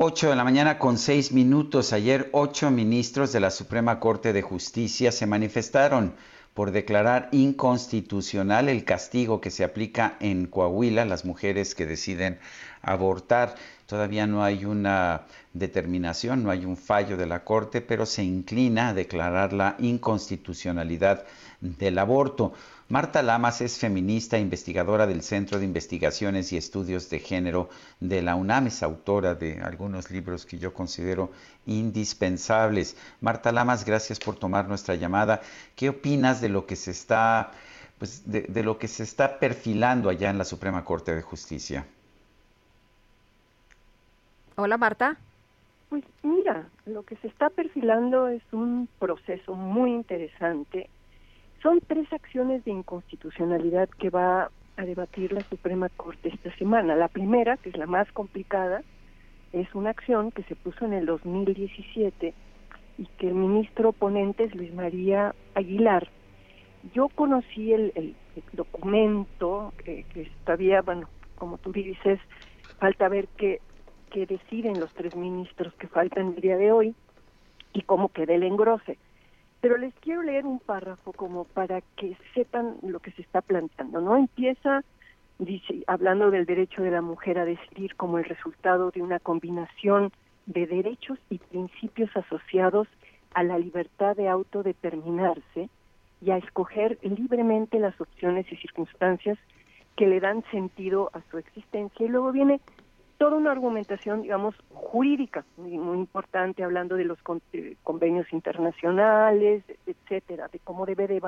Ocho de la mañana con seis minutos. Ayer ocho ministros de la Suprema Corte de Justicia se manifestaron por declarar inconstitucional el castigo que se aplica en Coahuila a las mujeres que deciden abortar. Todavía no hay una determinación, no hay un fallo de la Corte, pero se inclina a declarar la inconstitucionalidad del aborto. Marta Lamas es feminista, investigadora del Centro de Investigaciones y Estudios de Género de la UNAM, es autora de algunos libros que yo considero indispensables. Marta Lamas, gracias por tomar nuestra llamada. ¿Qué opinas de lo que se está, pues, de lo que se está perfilando allá en la Suprema Corte de Justicia? Hola, Marta. Pues mira, lo que se está perfilando es un proceso muy interesante son tres acciones de inconstitucionalidad que va a debatir la Suprema Corte esta semana. La primera, que es la más complicada, es una acción que se puso en el 2017 y que el ministro ponente es Luis María Aguilar. Yo conocí el, documento que, que, todavía, bueno, como tú dices, falta ver qué, qué deciden los tres ministros que faltan el día de hoy y cómo quede el engrose. Pero les quiero leer un párrafo como para que sepan lo que se está planteando, ¿no? Empieza dice hablando del derecho de la mujer a decidir como el resultado de una combinación de derechos y principios asociados a la libertad de autodeterminarse y a escoger libremente las opciones y circunstancias que le dan sentido a su existencia. Y luego viene toda una argumentación, digamos, jurídica muy, importante, hablando de los convenios internacionales, etcétera, de cómo debe de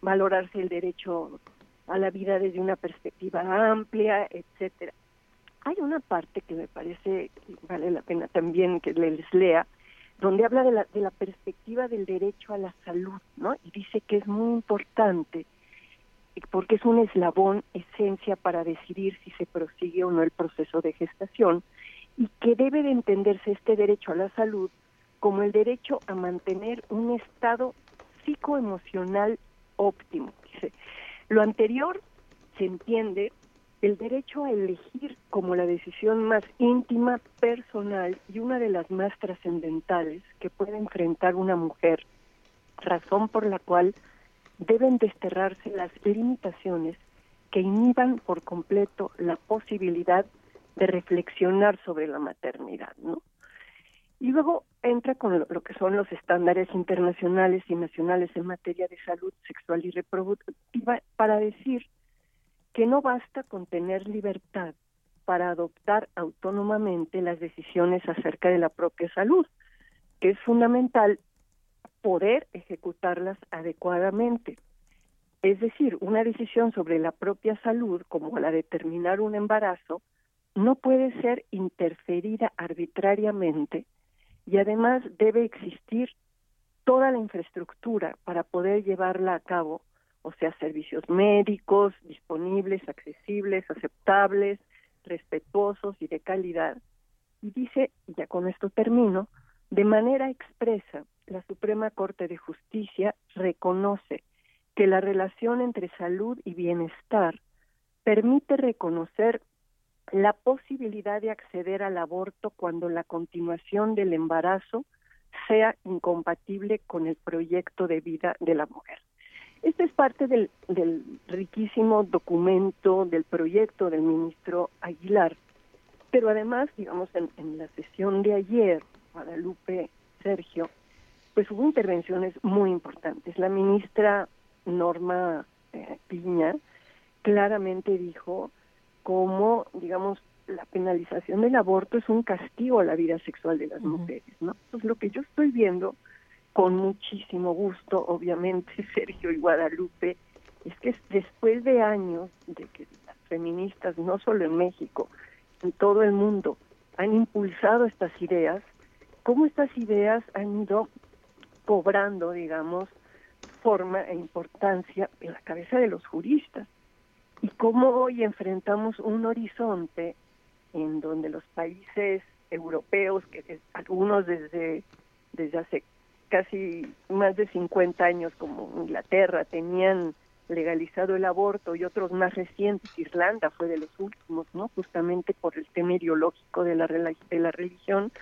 valorarse el derecho a la vida desde una perspectiva amplia, etcétera. Hay una parte que me parece que vale la pena también que les lea, donde habla de la, de la perspectiva del derecho a la salud, ¿no? Y dice que es muy importante porque es un eslabón esencia para decidir si se prosigue o no el proceso de gestación y que debe de entenderse este derecho a la salud como el derecho a mantener un estado psicoemocional óptimo. Lo anterior se entiende el derecho a elegir como la decisión más íntima, personal y una de las más trascendentales que puede enfrentar una mujer, razón por la cual deben desterrarse las limitaciones que inhiban por completo la posibilidad de reflexionar sobre la maternidad, ¿no? Y luego entra con lo, que son los estándares internacionales y nacionales en materia de salud sexual y reproductiva para decir que no basta con tener libertad para adoptar autónomamente las decisiones acerca de la propia salud, que es fundamental poder ejecutarlas adecuadamente. Es decir, una decisión sobre la propia salud, como la de terminar un embarazo, no puede ser interferida arbitrariamente y además debe existir toda la infraestructura para poder llevarla a cabo, o sea, servicios médicos disponibles, accesibles, aceptables, respetuosos y de calidad. Y dice, ya con esto termino, de manera expresa, la Suprema Corte de Justicia reconoce que la relación entre salud y bienestar permite reconocer la posibilidad de acceder al aborto cuando la continuación del embarazo sea incompatible con el proyecto de vida de la mujer. Esta es parte del, riquísimo documento del proyecto del ministro Aguilar, pero además, digamos, en la sesión de ayer, Guadalupe Sergio pues hubo intervenciones muy importantes. La ministra Norma eh, Piña claramente dijo cómo, digamos, la penalización del aborto es un castigo a la vida sexual de las mujeres, ¿no? Pues lo que yo estoy viendo con muchísimo gusto, obviamente, Sergio y Guadalupe, es que después de años de que las feministas, no solo en México, en todo el mundo han impulsado estas ideas, cómo estas ideas han ido cobrando, digamos, forma e importancia en la cabeza de los juristas y cómo hoy enfrentamos un horizonte en donde los países europeos, que algunos desde, desde hace casi más de 50 años, como Inglaterra, tenían legalizado el aborto y otros más recientes, Irlanda fue de los últimos, ¿no? Justamente por el tema ideológico de la, de la religión,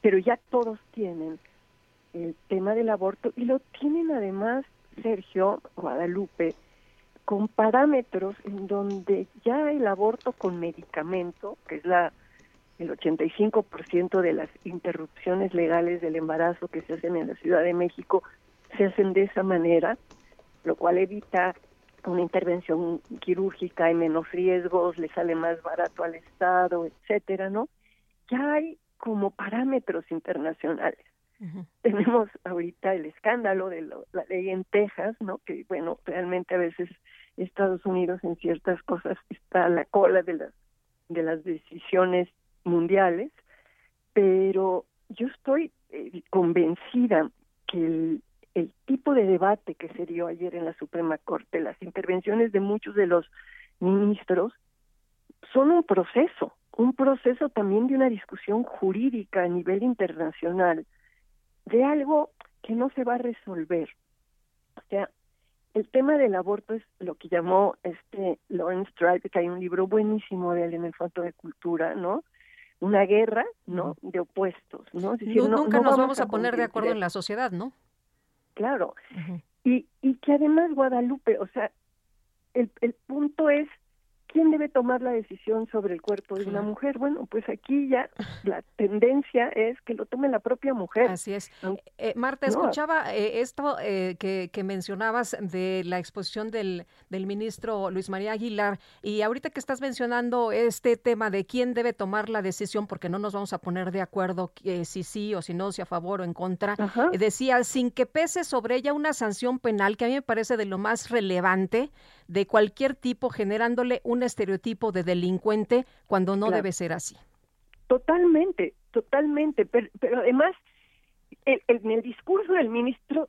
pero ya todos tienen el tema del aborto y lo tienen además, Sergio Guadalupe, con parámetros en donde ya el aborto con medicamento, que es la el 85% de las interrupciones legales del embarazo que se hacen en la Ciudad de México se hacen de esa manera, lo cual evita una intervención quirúrgica y menos riesgos, le sale más barato al Estado, etcétera, ¿no? Ya hay como parámetros internacionales. Tenemos ahorita el escándalo de la ley en Texas, ¿no? Que bueno, realmente a veces Estados Unidos en ciertas cosas está a la cola de las de las decisiones mundiales, pero yo estoy eh, convencida que el tipo de debate que se dio ayer en la Suprema Corte, las intervenciones de muchos de los ministros, son un proceso, un proceso también de una discusión jurídica a nivel internacional, de algo que no se va a resolver. O sea, el tema del aborto es lo que llamó este Lawrence Tribe, que hay un libro buenísimo de él en el Fondo de Cultura, ¿no? Una guerra, ¿no? De opuestos, ¿no? nunca nos vamos, a poner de acuerdo en la sociedad, ¿no? claro. y, y que además Guadalupe, o sea, el, el punto es ¿quién debe tomar la decisión sobre el cuerpo de una mujer? Bueno, pues aquí ya la tendencia es que lo tome la propia mujer. Así es. Eh, Marta, escuchaba eh, esto eh, que, que, mencionabas de la exposición del, del ministro Luis María Aguilar y ahorita que estás mencionando este tema de quién debe tomar la decisión, porque no nos vamos a poner de acuerdo si sí o si no, si a favor o en contra, decía, sin que pese sobre ella una sanción penal, que a mí me parece de lo más relevante de cualquier tipo, generándole un estereotipo de delincuente cuando no debe ser así. Totalmente, totalmente. Pero, además, en el discurso del ministro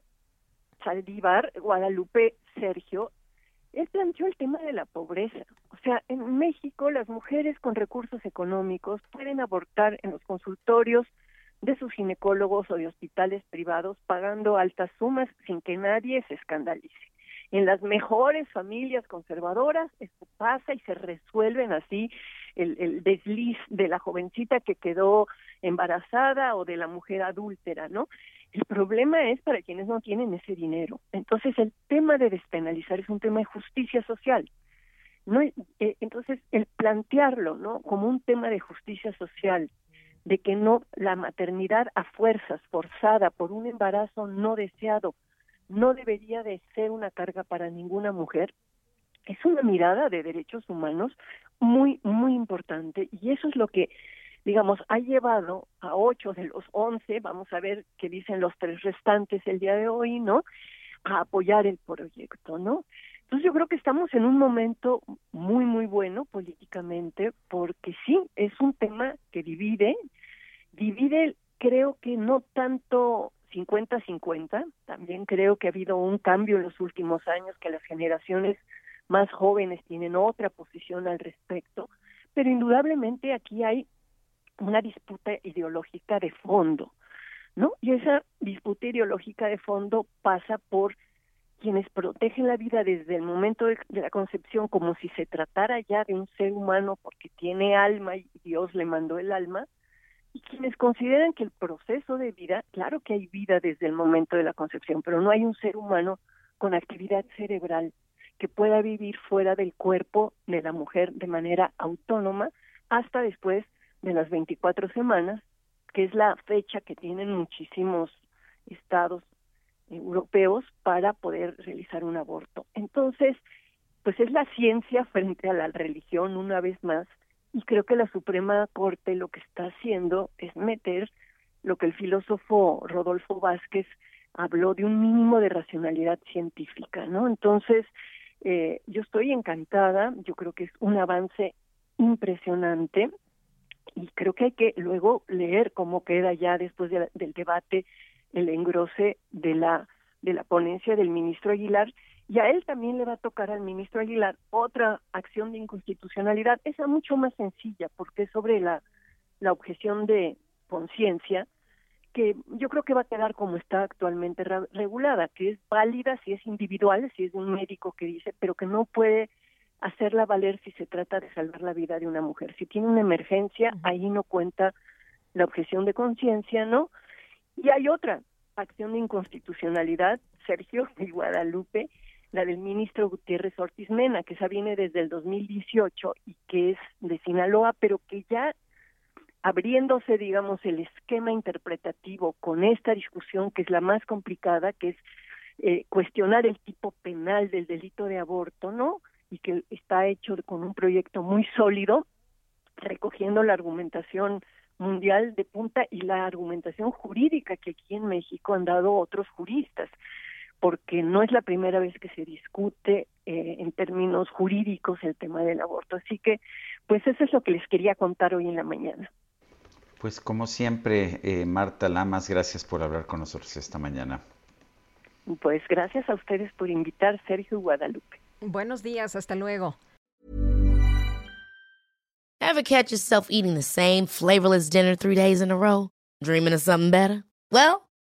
Saldívar, Guadalupe Sergio, él planteó el tema de la pobreza. O sea, en México las mujeres con recursos económicos pueden abortar en los consultorios de sus ginecólogos o de hospitales privados pagando altas sumas sin que nadie se escandalice en las mejores familias conservadoras esto pasa y se resuelven así el, el, desliz de la jovencita que quedó embarazada o de la mujer adúltera, ¿no? El problema es para quienes no tienen ese dinero. Entonces el tema de despenalizar es un tema de justicia social. No, eh, entonces el plantearlo, ¿no? Como un tema de justicia social, de que no la maternidad a fuerzas forzada por un embarazo no deseado no debería de ser una carga para ninguna mujer. Es una mirada de derechos humanos muy, muy importante y eso es lo que, digamos, ha llevado a ocho de los once, vamos a ver qué dicen los tres restantes el día de hoy, ¿no? A apoyar el proyecto, ¿no? Entonces yo creo que estamos en un momento muy, muy bueno políticamente porque sí, es un tema que divide, divide creo que no tanto 50-50. También creo que ha habido un cambio en los últimos años, que las generaciones más jóvenes tienen otra posición al respecto, pero indudablemente aquí hay una disputa ideológica de fondo, ¿no? Y esa disputa ideológica de fondo pasa por quienes protegen la vida desde el momento de, la concepción como si se tratara ya de un ser humano porque tiene alma y Dios le mandó el alma, y quienes consideran que el proceso de vida, claro que hay vida desde el momento de la concepción, pero no hay un ser humano con actividad cerebral que pueda vivir fuera del cuerpo de la mujer de manera autónoma hasta después de las 24 semanas, que es la fecha que tienen muchísimos estados europeos para poder realizar un aborto. Entonces, pues es la ciencia frente a la religión una vez más y creo que la Suprema Corte lo que está haciendo es meter lo que el filósofo Rodolfo Vázquez habló de un mínimo de racionalidad científica, ¿no? Entonces, eh, yo estoy encantada, yo creo que es un avance impresionante y creo que hay que luego leer cómo queda ya después del debate el engrose de la de la ponencia del ministro Aguilar y a él también le va a tocar al ministro Aguilar otra acción de inconstitucionalidad, esa mucho más sencilla porque es sobre la la objeción de conciencia que yo creo que va a quedar como está actualmente regulada, que es válida si es individual, si es un médico que dice, pero que no puede hacerla valer si se trata de salvar la vida de una mujer. Si tiene una emergencia, ahí no cuenta la objeción de conciencia, ¿no? Y hay otra acción de inconstitucionalidad, Sergio y Guadalupe, la del ministro Gutiérrez Ortiz Mena, que esa viene desde el 2018 y que es de Sinaloa, pero que ya abriéndose, digamos, el esquema interpretativo con esta discusión que es la más complicada, que es eh, cuestionar el tipo penal del delito de aborto, ¿no? Y que está hecho con un proyecto muy sólido, recogiendo la argumentación mundial de punta y la argumentación jurídica que aquí en México han dado otros juristas, porque no es la primera vez que se discute eh, en términos jurídicos el tema del aborto. Así que, pues eso es lo que les quería contar hoy en la mañana. Pues como siempre, eh, Marta Lamas, gracias por hablar con nosotros esta mañana. Pues gracias a ustedes por invitar, Sergio Guadalupe. Buenos días, hasta luego. Ever catch yourself eating the same flavorless dinner three days in a row? Dreaming of something better? Well,